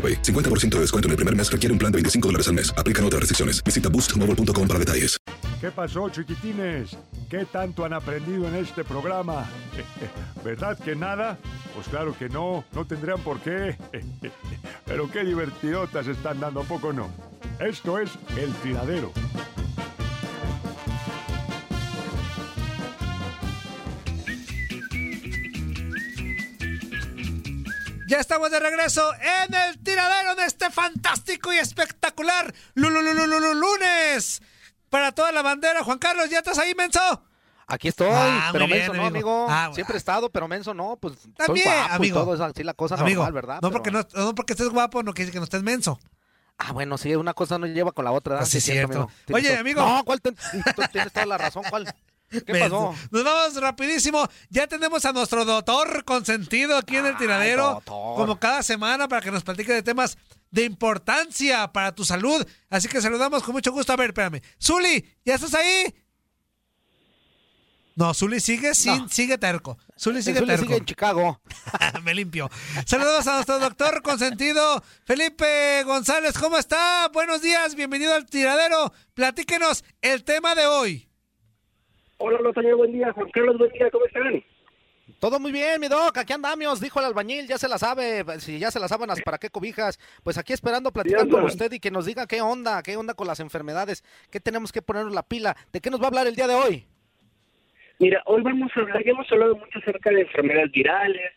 AroPay. 50% de descuento en el primer mes requiere un plan de 25 dólares al mes. Aplican otras restricciones. Visita boostmobile.com para detalles. ¿Qué pasó, chiquitines? ¿Qué tanto han aprendido en este programa? ¿Verdad que nada? Pues claro que no, no tendrían por qué. Pero qué divertidotas están dando, ¿a poco no? Esto es El Tiradero. Ya estamos de regreso en el tiradero de este fantástico y espectacular lu- lu- lu- lu- lu- lu- lunes. Para toda la bandera, Juan Carlos, ¿ya estás ahí, menso? Aquí estoy, Ah, pero bien, menso no, amigo. Ah, Siempre he estado, pero menso no, pues También, soy guapo amigo. y todo es así la cosa Amigo, normal, ¿verdad? no Pero- porque, no, no porque estés guapo, no quiere decir que no estés menso. Ah, bueno, sí, una cosa no lleva con la otra, ¿verdad? Pues sí, es cierto. amigo. Oye, to- amigo. No, ¿cuál? ten- Tú tienes toda la razón, ¿cuál? ¿Qué pasó? Nos vamos rapidísimo. Ya tenemos a nuestro doctor consentido aquí en el tiradero. Como cada semana para que nos platique de temas de importancia para tu salud. Así que saludamos con mucho gusto. A ver, espérame. Zuli, ¿ya estás ahí? No, Zuli sigue sin, sigue terco. Zuli sigue terco. sigue en Chicago. Me limpio. Saludos a nuestro doctor consentido, Felipe González. ¿Cómo está? Buenos días, bienvenido al tiradero. Platíquenos el tema de hoy. Hola, Lotaño, buen día. Juan Carlos, buen día. ¿Cómo están? Todo muy bien, mi doc, aquí andamos, dijo el albañil, ya se la sabe, si ya se las sábanas, ¿para qué cobijas? Pues aquí esperando platicar con usted y que nos diga qué onda, qué onda con las enfermedades, qué tenemos que ponernos la pila, ¿de qué nos va a hablar el día de hoy? Mira, hoy vamos a hablar, ya hemos hablado mucho acerca de enfermedades virales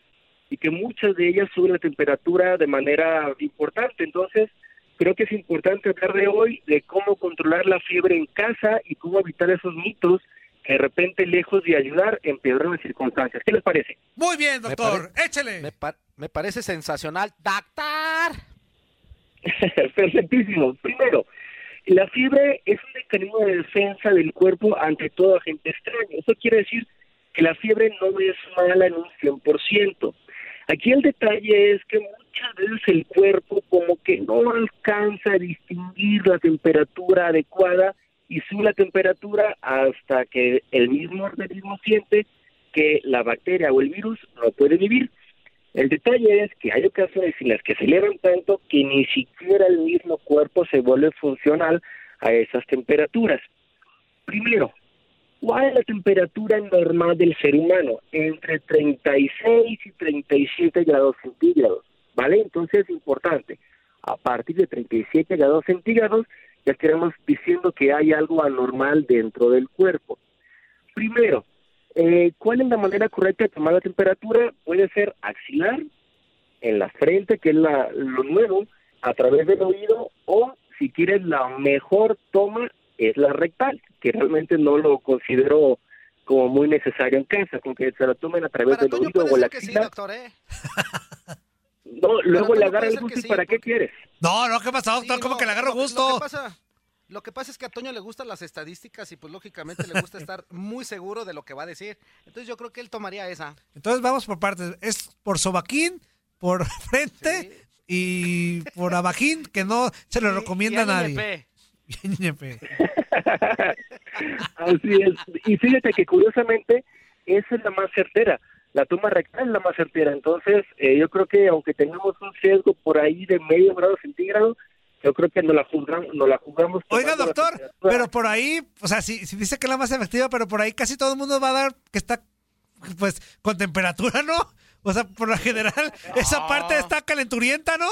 y que muchas de ellas suben la temperatura de manera importante. Entonces, creo que es importante hablar de hoy de cómo controlar la fiebre en casa y cómo evitar esos mitos que de repente, lejos de ayudar, empeoran las circunstancias. ¿Qué les parece? Muy bien, Me doctor. pare- Échele. Me, me parece sensacional. ¡Doctor! Perfectísimo. Primero, la fiebre es un mecanismo de defensa del cuerpo ante todo agente extraño. Eso quiere decir que la fiebre no es mala en un 100%. Aquí el detalle es que muchas veces el cuerpo como que no alcanza a distinguir la temperatura adecuada y sube la temperatura hasta que el mismo organismo siente que la bacteria o el virus no puede vivir. El detalle es que hay ocasiones en las que se elevan tanto que ni siquiera el mismo cuerpo se vuelve funcional a esas temperaturas. Primero, ¿cuál es la temperatura normal del ser humano? Entre 36 y 37 grados centígrados, ¿vale? Entonces es importante. A partir de 37 grados centígrados ya estaremos diciendo que hay algo anormal dentro del cuerpo. Primero, eh, ¿cuál es la manera correcta de tomar la temperatura? Puede ser axilar, en la frente, que es la, lo nuevo, a través del oído, o si quieres la mejor toma es la rectal, que realmente no lo considero como muy necesario en casa, con que se la tomen a través del oído o la axila. ¿eh? No, luego le agarra el gusto y ¿para qué quieres? No, no, ¿qué pasa, doctor? ¿Cómo que le agarro lo- gusto? Lo que, pasa, lo que pasa es que a Toño le gustan las estadísticas y pues lógicamente le gusta estar muy seguro de lo que va a decir. Entonces yo creo que él tomaría esa. Entonces vamos por partes. Es por sobaquín, por frente y por abajín, que no se lo recomienda a nadie. NP. Así es. Y fíjate que curiosamente esa es la más certera. La toma rectal es la más certera. Entonces, eh, yo creo que aunque tengamos un sesgo por ahí de medio grado centígrado, yo creo que nos la jugamos, nos la jugamos Oiga, doctor, pero por ahí, o sea, si, si dice que es la más efectiva, pero por ahí casi todo el mundo va a dar que está, pues, con temperatura, ¿no? O sea, por lo general, esa parte está calenturienta, ¿no?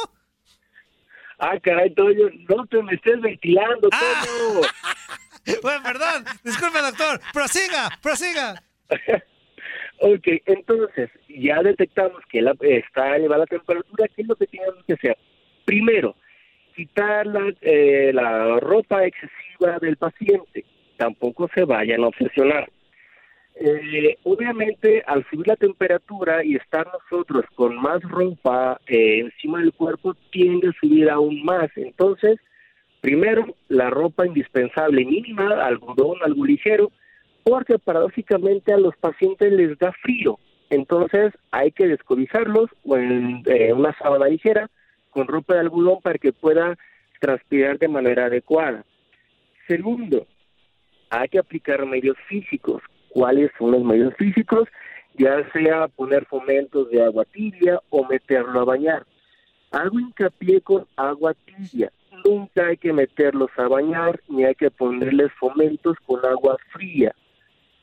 Ah, caray, Toño, no te me estés ventilando, Ah. Toño. Bueno, perdón, disculpe, doctor, prosiga, prosiga. Ok, entonces ya detectamos que la, está elevada la temperatura. ¿Qué es lo que tenemos que hacer? Primero, quitar la, eh, la ropa excesiva del paciente. Tampoco se vayan a obsesionar. Eh, obviamente, al subir la temperatura y estar nosotros con más ropa eh, encima del cuerpo, tiende a subir aún más. Entonces, primero, la ropa indispensable mínima, algodón, algo ligero, porque paradójicamente a los pacientes les da frío. Entonces hay que descobizarlos o en eh, una sábana ligera con ropa de algodón para que pueda transpirar de manera adecuada. Segundo, hay que aplicar medios físicos. ¿Cuáles son los medios físicos? Ya sea poner fomentos de agua tibia o meterlo a bañar. Hago hincapié con agua tibia. Nunca hay que meterlos a bañar ni hay que ponerles fomentos con agua fría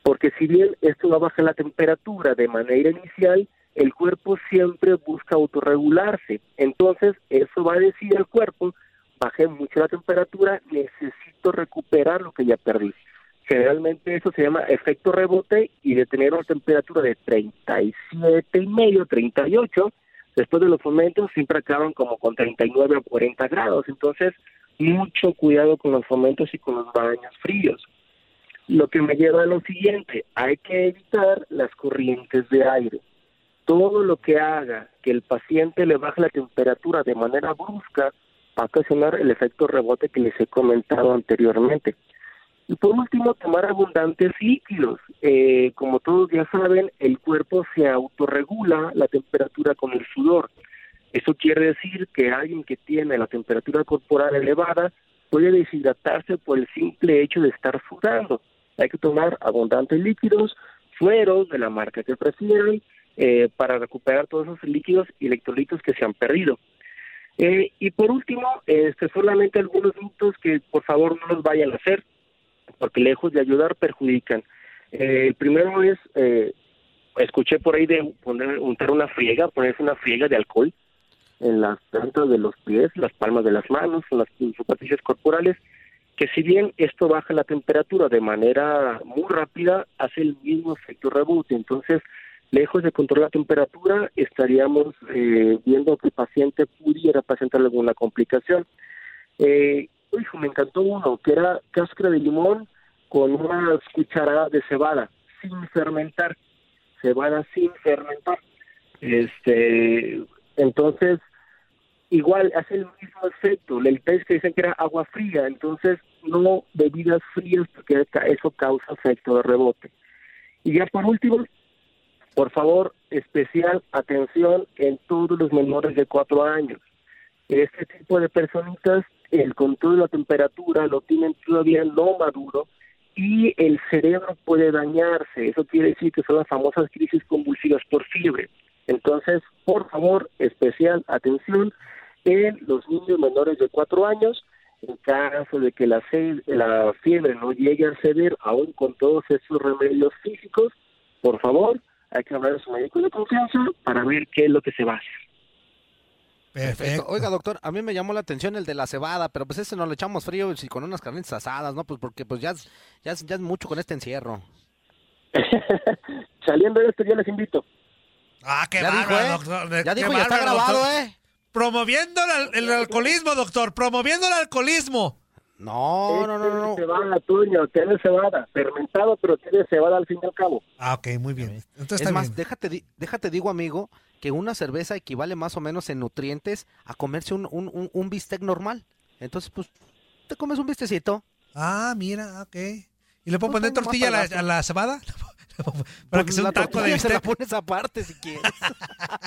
porque si bien esto va a bajar la temperatura de manera inicial, el cuerpo siempre busca autorregularse. Entonces, eso va a decir al cuerpo, bajé mucho la temperatura, necesito recuperar lo que ya perdí. Generalmente eso se llama efecto rebote y de tener una temperatura de 37 y medio, 38, después de los fomentos siempre acaban como con 39 a 40 grados. Entonces, mucho cuidado con los fomentos y con los baños fríos. Lo que me lleva a lo siguiente, hay que evitar las corrientes de aire. Todo lo que haga que el paciente le baje la temperatura de manera brusca va a ocasionar el efecto rebote que les he comentado anteriormente. Y por último, tomar abundantes líquidos. Eh, como todos ya saben, el cuerpo se autorregula la temperatura con el sudor. Eso quiere decir que alguien que tiene la temperatura corporal elevada puede deshidratarse por el simple hecho de estar sudando. Hay que tomar abundantes líquidos, sueros de la marca que prefieran, eh, para recuperar todos esos líquidos y electrolitos que se han perdido. Eh, y por último, este, solamente algunos mitos que por favor no los vayan a hacer, porque lejos de ayudar perjudican. Eh, el primero es, eh, escuché por ahí de poner, untar una friega, ponerse una friega de alcohol en las plantas de los pies, las palmas de las manos, en las superficies corporales, que si bien esto baja la temperatura de manera muy rápida, hace el mismo efecto rebote. Entonces, lejos de controlar la temperatura, estaríamos eh, viendo que el paciente pudiera presentar alguna complicación. Eh, hijo, me encantó uno, que era cáscara de limón con unas cucharadas de cebada, sin fermentar. Cebada sin fermentar. Este, entonces, igual hace el mismo efecto. El test que dicen que era agua fría, entonces no bebidas frías porque eso causa efecto de rebote. Y ya por último, por favor, especial atención en todos los menores de cuatro años. Este tipo de personitas, el control de la temperatura lo tienen todavía no maduro y el cerebro puede dañarse. Eso quiere decir que son las famosas crisis convulsivas por fiebre. Entonces, por favor, especial atención en los niños menores de cuatro años. En caso de que la, la fiebre no llegue a ceder, aún con todos esos remedios físicos, por favor, hay que hablar a su médico de confianza para ver qué es lo que se va a hacer. Perfecto. Oiga, doctor, a mí me llamó la atención el de la cebada, pero pues ese no le echamos frío y con unas carnitas asadas, ¿no? Pues porque pues ya es, ya es, ya es mucho con este encierro. Saliendo de esto, yo les invito. Ah, qué Ya dijo, bárbaro, ¿eh? doctor. Ya qué dijo, ya está grabado, doctor. ¿eh? Promoviendo el, el alcoholismo, doctor, promoviendo el alcoholismo. No, no, no, no. Cebada, Toño, tiene cebada. Fermentado, pero tiene cebada al fin y al cabo. Ah, ok, muy bien. Entonces es está más, bien. déjate, di- déjate digo, amigo, que una cerveza equivale más o menos en nutrientes a comerse un, un, un, un bistec normal. Entonces, pues, te comes un bistecito. Ah, mira, ok. ¿Y le puedo No poner tortilla a la, a la cebada? Para que sea un taco de tortilla se la bistec. pones aparte si quieres.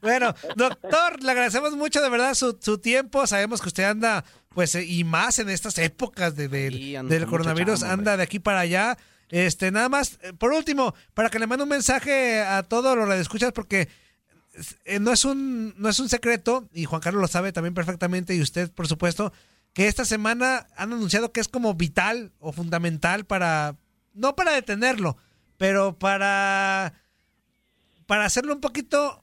Bueno, doctor, le agradecemos mucho de verdad su, su tiempo. Sabemos que usted anda, pues, y más en estas épocas de, del- Sí, coronavirus, anda de aquí para allá. Este, nada más, eh, por último, para que le mande un mensaje a todos los radioescuchas, porque eh, no es un no es un secreto y Juan Carlos lo sabe también perfectamente y usted por supuesto que esta semana han anunciado que es como vital o fundamental para no para detenerlo pero para para hacerlo un poquito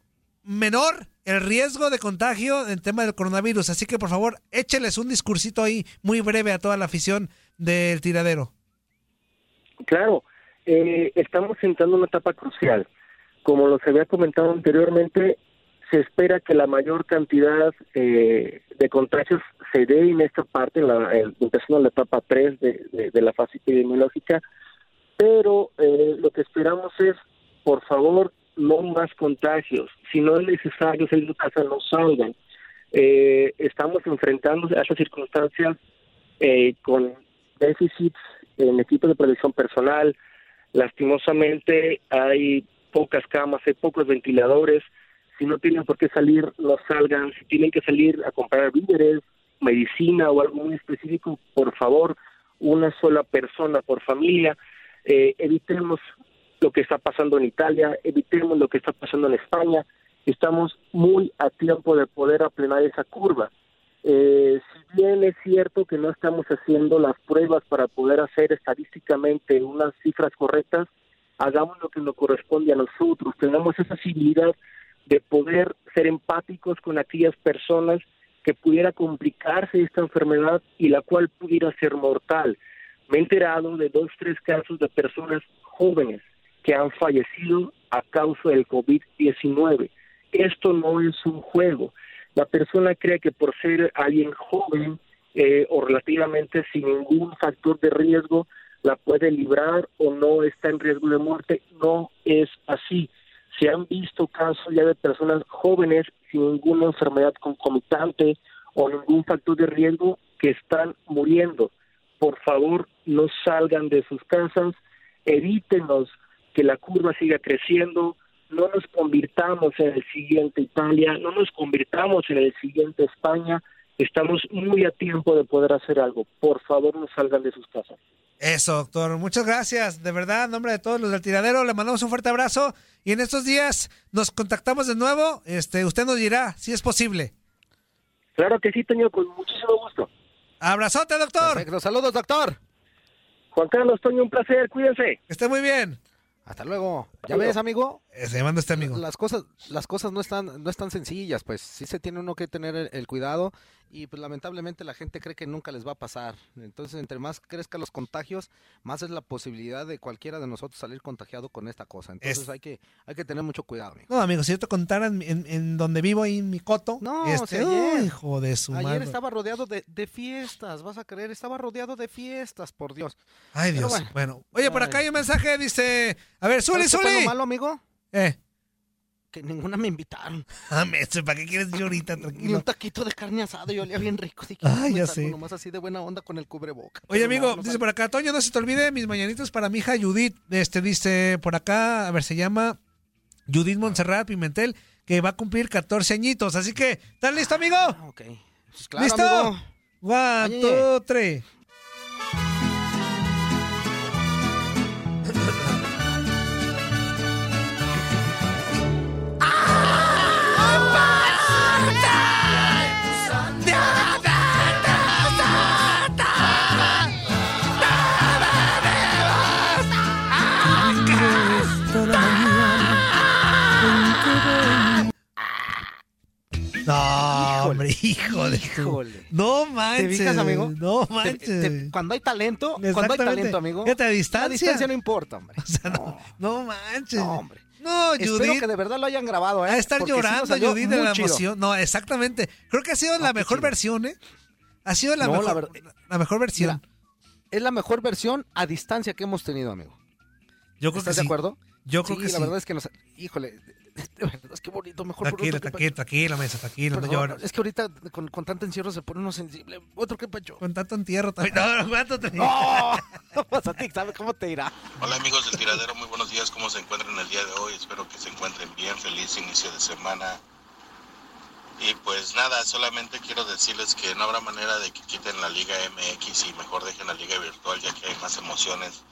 menor el riesgo de contagio en tema del coronavirus así que por favor écheles un discursito ahí muy breve a toda la afición del tiradero Claro, eh, estamos entrando en una etapa crucial. Como los había comentado anteriormente, se espera que la mayor cantidad eh, de contagios se dé en esta parte, la, empezando la etapa 3 de, de- de la fase epidemiológica, pero eh, lo que esperamos es, por favor, no más contagios. Si no es necesario salir de casa, no salgan. Eh, estamos enfrentando a esas circunstancias eh, con déficits en equipos de protección personal. Lastimosamente hay pocas camas, hay pocos ventiladores. Si no tienen por qué salir, no salgan. Si tienen que salir a comprar víveres, medicina o algo muy específico, por favor, una sola persona por familia. Eh, evitemos lo que está pasando en Italia, evitemos lo que está pasando en España. Estamos muy a tiempo de poder aplanar esa curva. Eh, si bien es cierto que no estamos haciendo las pruebas para poder hacer estadísticamente unas cifras correctas, hagamos lo que nos corresponde a nosotros, tengamos esa civilidad de poder ser empáticos con aquellas personas que pudiera complicarse esta enfermedad y la cual pudiera ser mortal. Me he enterado de dos, tres casos de personas jóvenes que han fallecido a causa del COVID-19. Esto no es un juego. La persona cree que por ser alguien joven eh, o relativamente sin ningún factor de riesgo, la puede librar o no está en riesgo de muerte. No es así. Se han visto casos ya de personas jóvenes sin ninguna enfermedad concomitante o ningún factor de riesgo que están muriendo. Por favor, no salgan de sus casas, evítenos que la curva siga creciendo, no nos convirtamos en el siguiente Italia, no nos convirtamos en el siguiente España, estamos muy a tiempo de poder hacer algo. Por favor, no salgan de sus casas. Eso, doctor. Muchas gracias. De verdad, en nombre de todos los del tiradero, le mandamos un fuerte abrazo. Y en estos días nos contactamos de nuevo. Este, usted nos dirá si es posible. Claro que sí, Toño, con muchísimo gusto. Abrazote, doctor. Perfecto. Saludos, doctor. Juan Carlos, Toño, un placer, cuídense. Que esté muy bien. Hasta luego. ¿Ya ves, amigo? Eh, Se manda este amigo. Las cosas, las cosas no están, no están sencillas, pues sí se tiene uno que tener el, el cuidado y pues lamentablemente la gente cree que nunca les va a pasar. Entonces, entre más crezcan los contagios, más es la posibilidad de cualquiera de nosotros salir contagiado con esta cosa. Entonces Es- hay que, hay que tener mucho cuidado, amigo. No, amigo, si yo te contara en, en- en donde vivo, ahí en mi coto. No, este, ayer- hijo de su Ayer madre. estaba rodeado de, de fiestas, vas a creer, estaba rodeado de fiestas, por Dios. Ay, Dios. bueno. Bueno. Oye, por acá hay un mensaje, dice. A ver, Zuli, ¿Sabes qué fue Zuli. lo malo, amigo? Eh. Que ninguna me invitaron. Ah, ¿para qué quieres yo ahorita? Ni un Tranquilo. taquito de carne asada y olía bien rico. Dije, "Pues ya sé. Nomás así de buena onda con el cubreboca. Oye, amigo, dice por acá, Toño, no se te olvide mis mañanitos para mi hija Judith. Este dice por acá, a ver, se llama Judith Montserrat Pimentel, que va a cumplir 14 añitos. Así que, ¿estás listo, amigo? Ah, ok. Pues claro, ¿Listo? amigo. One, Ay, two, three. No, hombre, hijo de Híjole. No manches. fijas, amigo? No Te- manches. te- cuando hay talento, cuando hay talento, amigo. Fíjate, a La distancia. distancia no importa, hombre. O sea, no, no manches. No, hombre. No, Espero Judith. que de verdad lo hayan grabado, ¿eh? A estar Porque sí llorando, Judith, de la chido. emoción. No, exactamente. Creo que ha sido la mejor chido. versión, ¿eh? Ha sido la, No, la mejor, la mejor versión. Mira, es la mejor versión a distancia que hemos tenido, amigo. Yo creo que ¿Estás sí. de acuerdo? Yo creo sí, que la sí. verdad es que nos... Híjole, es que bonito, mejor por Tranquilo, otro que tranquilo, tranquilo, mesa, tranquilo, no Perdón, llores. Es que ahorita con, con tanto encierro se pone uno sensible. Otro que pacho. Con tanto entierro también. No, no. ¡No! Pues a ti, ¿sabes cómo te irá? Hola amigos del tiradero, muy buenos días, ¿cómo se encuentran el día de hoy? Espero que se encuentren bien, feliz inicio de semana. Y pues nada, solamente quiero decirles que no habrá manera de que quiten la Liga MX y mejor dejen la Liga Virtual ya que hay más emociones.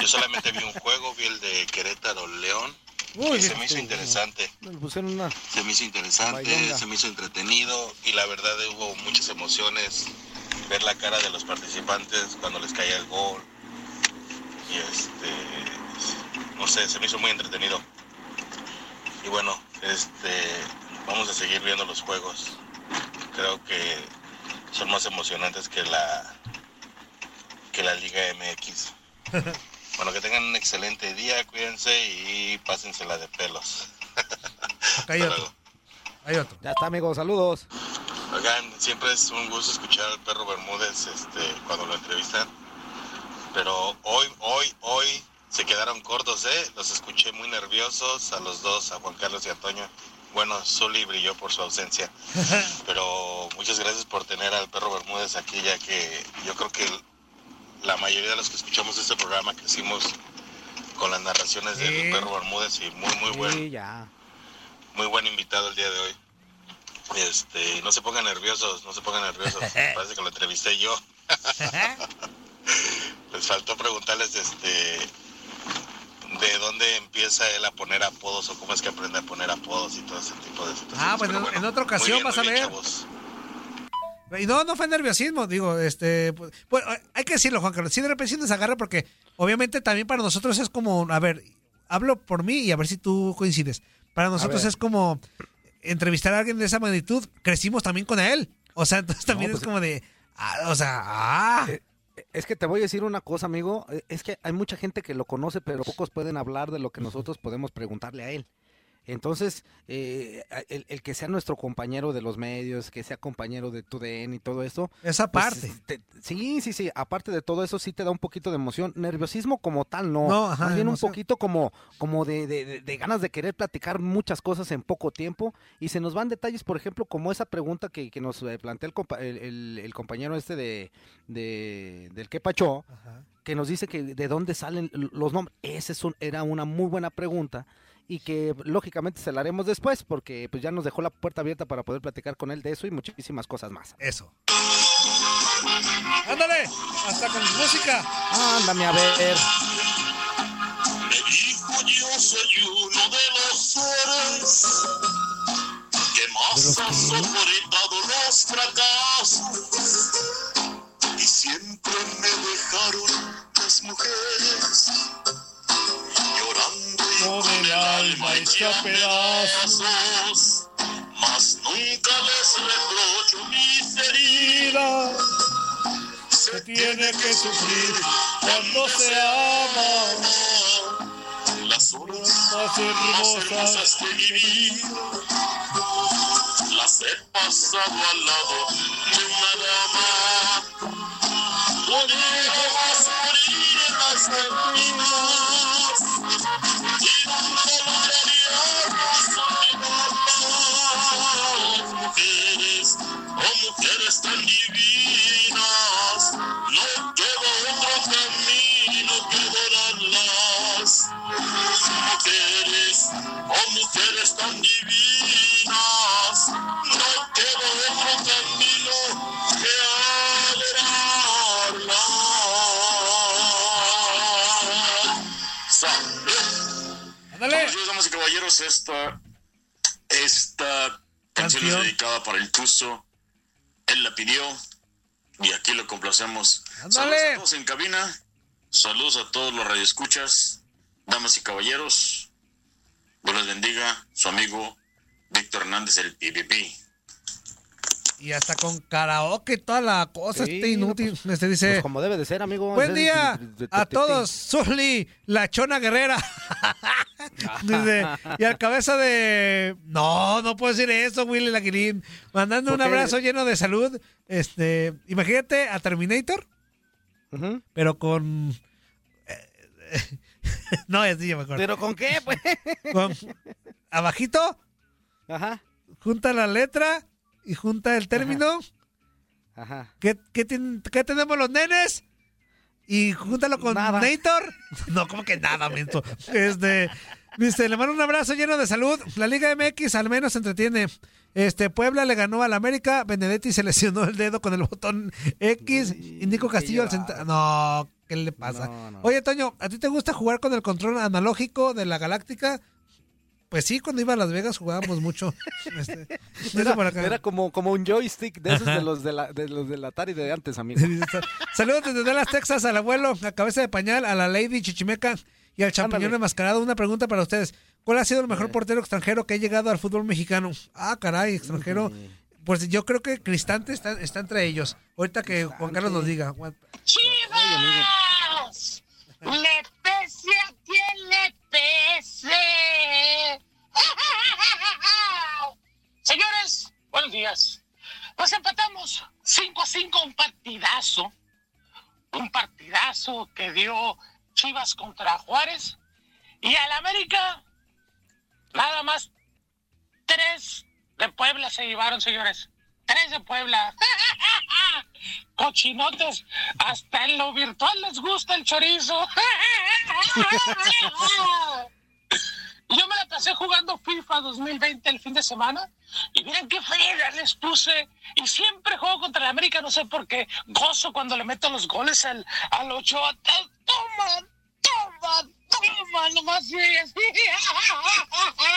Yo solamente vi un juego, vi el de Querétaro León Uy, y se me hizo sí, interesante. Me pusieron una... Se me hizo interesante, se me hizo entretenido y la verdad hubo muchas emociones. Ver la cara de los participantes cuando les caía el gol. Y este, no sé, se me hizo muy entretenido. Y bueno, este, vamos a seguir viendo los juegos. Creo que son más emocionantes que la que la Liga MX. Bueno, que tengan un excelente día, cuídense y pásensela de pelos. Acá hay otro. Hay otro. Ya está, amigo, saludos. Oigan, siempre es un gusto escuchar al perro Bermúdez este, cuando lo entrevistan. Pero hoy, hoy, hoy se quedaron cortos, ¿eh? Los escuché muy nerviosos a los dos, a Juan Carlos y a Antonio. Bueno, Zully brilló por su ausencia. Pero muchas gracias por tener al perro Bermúdez aquí, ya que yo creo que la mayoría de los que escuchamos este programa crecimos con las narraciones Sí. del perro Bermúdez y muy, muy buen Sí, ya. muy buen invitado el día de hoy. Este, no se pongan nerviosos, no se pongan nerviosos. Parece que lo entrevisté yo. Les faltó preguntarles este de dónde empieza él a poner apodos o cómo es que aprende a poner apodos y todo ese tipo de situaciones. Ah, pues en- en otra ocasión bien, vas a ver. chavos. Y no, no fue nerviosismo, digo, este, pues, pues, hay que decirlo, Juan Carlos, sí de repente sí nos agarra porque obviamente también para nosotros es como, a ver, hablo por mí y a ver si tú coincides. Para nosotros es como entrevistar a alguien de esa magnitud, crecimos también con él. O sea, entonces también No, es pues, como de, ah, o sea, ah. Eh, Es que te voy a decir una cosa, amigo. eh, Es que hay mucha gente que lo conoce, pero pocos pueden hablar de lo que nosotros podemos preguntarle a él. Entonces, eh, el, el que sea nuestro compañero de los medios, que sea compañero de TUDN y todo eso. Esa pues, parte. te- sí, sí, sí. Aparte de todo eso, sí te da un poquito de emoción. Nerviosismo como tal, no. No, ajá, Más bien emoción. un poquito como, como de, de- de- ganas de querer platicar muchas cosas en poco tiempo. Y se nos van detalles, por ejemplo, como esa pregunta que, que nos eh, plantea el, compa- el- el- el compañero este de, de del que pachó que nos dice que de dónde salen los nombres. Esa es un- era una muy buena pregunta y que lógicamente se la haremos después porque pues ya nos dejó la puerta abierta para poder platicar con él de eso y muchísimas cosas más. Eso. Ándale, hasta con música. Ándame a ver. Me dijo yo soy uno de los seres que más han soportado los fracasos alma hecha pedazos mas nunca les reprocho mis heridas se tiene que sufrir cuando se ama. Las horas más hermosas de mi vida las he pasado al lado de una dama. Lejos morir en las esquinas oh mujeres tan divinas no queda otro camino que adorarlas damas y caballeros. Esta, esta canción es dedicada para el Tuzo. Él la pidió y aquí lo complacemos. Saludos a todos en cabina. Saludos a todos los radioescuchas, damas y caballeros. Dios les bendiga. Su amigo Víctor Hernández, el PPP. Y hasta con karaoke, toda la cosa, Sí, este inútil. este dice, Pues como debe de ser, amigo. buen día a todos, Zully, la chona guerrera. Dice, y al cabeza de... No, no puedo decir eso, Willy Laguilín. Mandando un abrazo lleno de salud. Este, imagínate a Terminator, pero con... no, ya sí, ya me acuerdo. ¿Pero con qué, pues? Con... Abajito, Ajá, junta la letra y junta el término. ajá. ¿Qué, qué, ten- qué tenemos los nenes? Y júntalo con Nada. Nator. No, como que nada, mento. Este, dice, le mando un abrazo lleno de salud. La Liga MX al menos entretiene. Este, Puebla le ganó al América. Benedetti se lesionó el dedo con el botón X. Nico qué Castillo al centro. No, ¿qué le pasa? No, no. Oye, Toño, ¿a ti te gusta jugar con el control analógico de la Galáctica? Pues sí, cuando iba a Las Vegas jugábamos mucho. Este, Era, como, como un joystick de esos Ajá. de los de la, de los del Atari de antes, amigo. Saludos desde Dallas, Texas, al abuelo, a cabeza de pañal, a la Lady Chichimeca y al champiñón enmascarado. Una pregunta para ustedes. ¿Cuál ha sido el mejor portero extranjero que ha llegado al fútbol mexicano? Ah, caray, extranjero. Pues yo creo que Cristante está, está entre ellos. Ahorita que Juan Carlos nos diga. ¡Chivas! ¡Le pese a quien le pese! Señores, buenos días. Pues empatamos 5 a 5, un partidazo. Un partidazo que dio Chivas contra Juárez. Y al América, nada más tres de Puebla se llevaron, señores. Tres de Puebla. Cochinotes, hasta en lo virtual les gusta el chorizo. Yo me la pasé jugando FIFA 2020 el fin de semana y miren qué friega les puse. Y siempre juego contra el América, no sé por qué. Gozo cuando le meto los goles al, al Ochoa. Toma, toma, toma, nomás sí, así. Hoy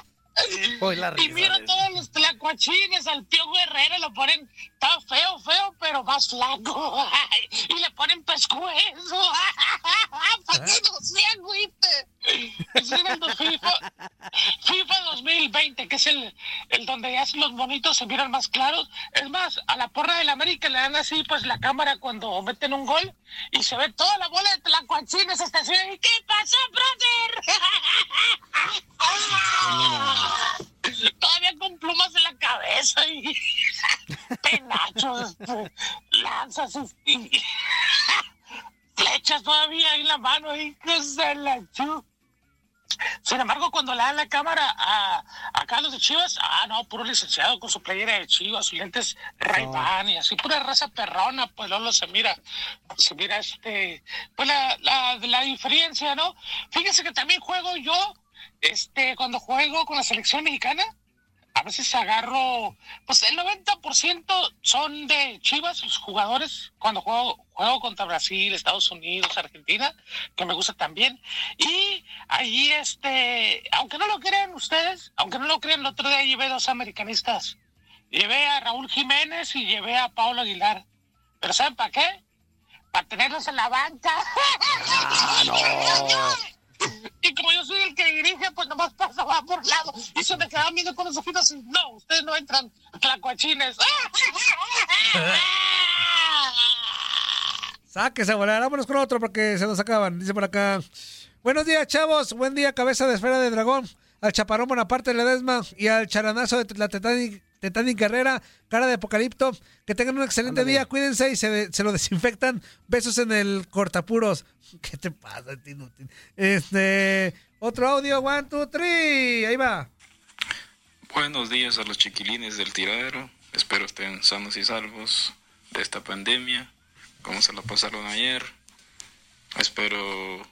la Y miro todos los tlacuachines, al tío Guerrero lo ponen, está feo, feo, pero más flaco. y le ponen pescuezo. Para que no se agüite. FIFA, FIFA 2020, que es el, el donde ya los bonitos se miran más claros. Es más, a la porra del América le dan así, pues la cámara cuando meten un gol y se ve toda la bola de tlacuachines hasta así. ¿Y qué pasó, brother? Todavía con plumas en la cabeza y penachos, lanzas y, y- flechas todavía en la mano ahí que se la chu. Sin embargo, cuando le dan la cámara a, a Carlos de Chivas, ah, no, puro licenciado con su playera de Chivas, sus lentes ray y así, pura raza perrona, pues Lolo se mira, se mira este, pues la, la, la diferencia, ¿no? Fíjense que también juego yo, este, cuando juego con la selección mexicana, a veces agarro, pues el 90% son de Chivas, los jugadores, cuando juego, juego contra Brasil, Estados Unidos, Argentina, que me gusta también. Y ahí, este, aunque no lo crean ustedes, aunque no lo crean, el otro día llevé dos americanistas. Llevé a Raúl Jiménez y llevé a Pablo Aguilar. ¿Pero saben para qué? Para tenerlos en la banca. Y como yo soy el que dirige, pues nomás pasaba por lado. Y se me quedaban viendo con los ojitos y no, ustedes no entran, tlacuachines. Sáquese a volar. Vámonos con otro porque se nos acaban. Dice por acá. Buenos días, chavos. Buen día, cabeza de esfera de dragón. Al chaparrón Bonaparte Ledesma y al charanazo de la Titanic, Titanic Guerrera, cara de apocalipto. Que tengan un excelente Ándale. día. Cuídense y se, se lo desinfectan. Besos en el cortapuros. ¿Qué te pasa, inútil? Este. Otro audio. One, two, three. Ahí va. Buenos días a los chiquilines del tiradero. Espero estén sanos y salvos de esta pandemia, como se la pasaron ayer. Espero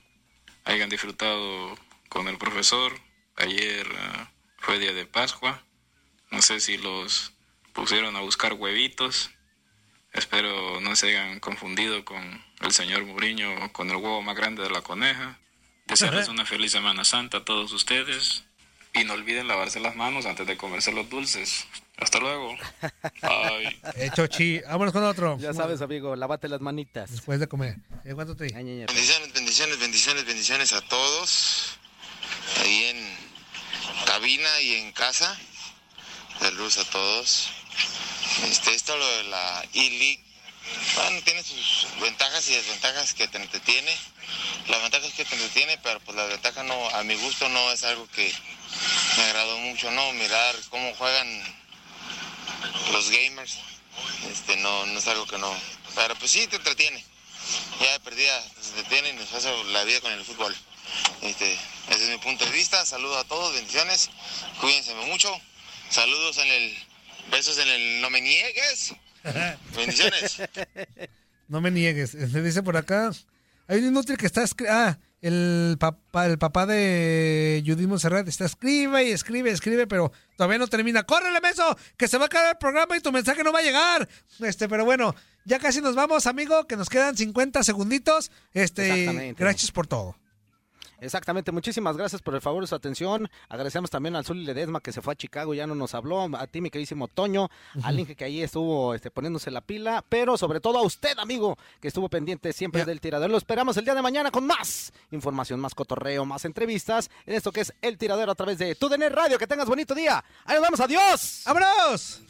hayan disfrutado con el profesor. Ayer ah, fue día de Pascua. No sé si los pusieron a buscar huevitos. Espero no se hayan confundido con el señor Muriño con el huevo más grande de la coneja. Desearles una feliz Semana Santa a todos ustedes. Y no olviden lavarse las manos antes de comerse los dulces. Hasta luego. Bye. Eh, Chochi. Vámonos con otro. Ya sabes, amigo, lávate las manitas. Después de comer. Eh. Bendiciones, bendiciones, bendiciones, bendiciones a todos. Ahí en cabina y en casa. Saludos a todos. Este, esto lo de la E-League bueno, tiene sus ventajas y desventajas que te entretiene. La ventaja es que te entretiene, pero pues la ventaja no, a mi gusto no es algo que me agradó mucho, ¿no? Mirar cómo juegan los gamers, este, no, no es algo que no, pero pues sí te entretiene. Ya de perdida te entretiene y nos pasa la vida con el fútbol. Este, ese es mi punto de vista. Saludos a todos, bendiciones. Cuídense mucho. Saludos en el. Besos en el. No me niegues. Bendiciones. No me niegues. Se dice por acá. Hay un inútil que está. Ah, el papá, el papá de Judith Monserrat está escribe y escribe, escribe, pero todavía no termina. ¡Córrele, meso! Que se va a acabar el programa y tu mensaje no va a llegar. Este, pero bueno, ya casi nos vamos, amigo, que nos quedan 50 segunditos. Este, gracias por todo. Exactamente, muchísimas gracias por el favor de su atención. Agradecemos también al Zuli Ledesma que se fue a Chicago, ya no nos habló. A ti, mi queridísimo Toño, al Inge que ahí estuvo este, poniéndose la pila, pero sobre todo a usted, amigo, que estuvo pendiente siempre del tiradero. Lo esperamos el día de mañana con más información, más cotorreo, más entrevistas en esto que es El Tiradero a través de TUDN Radio. Que tengas bonito día. Ahí nos vemos, adiós. ¡Vámonos!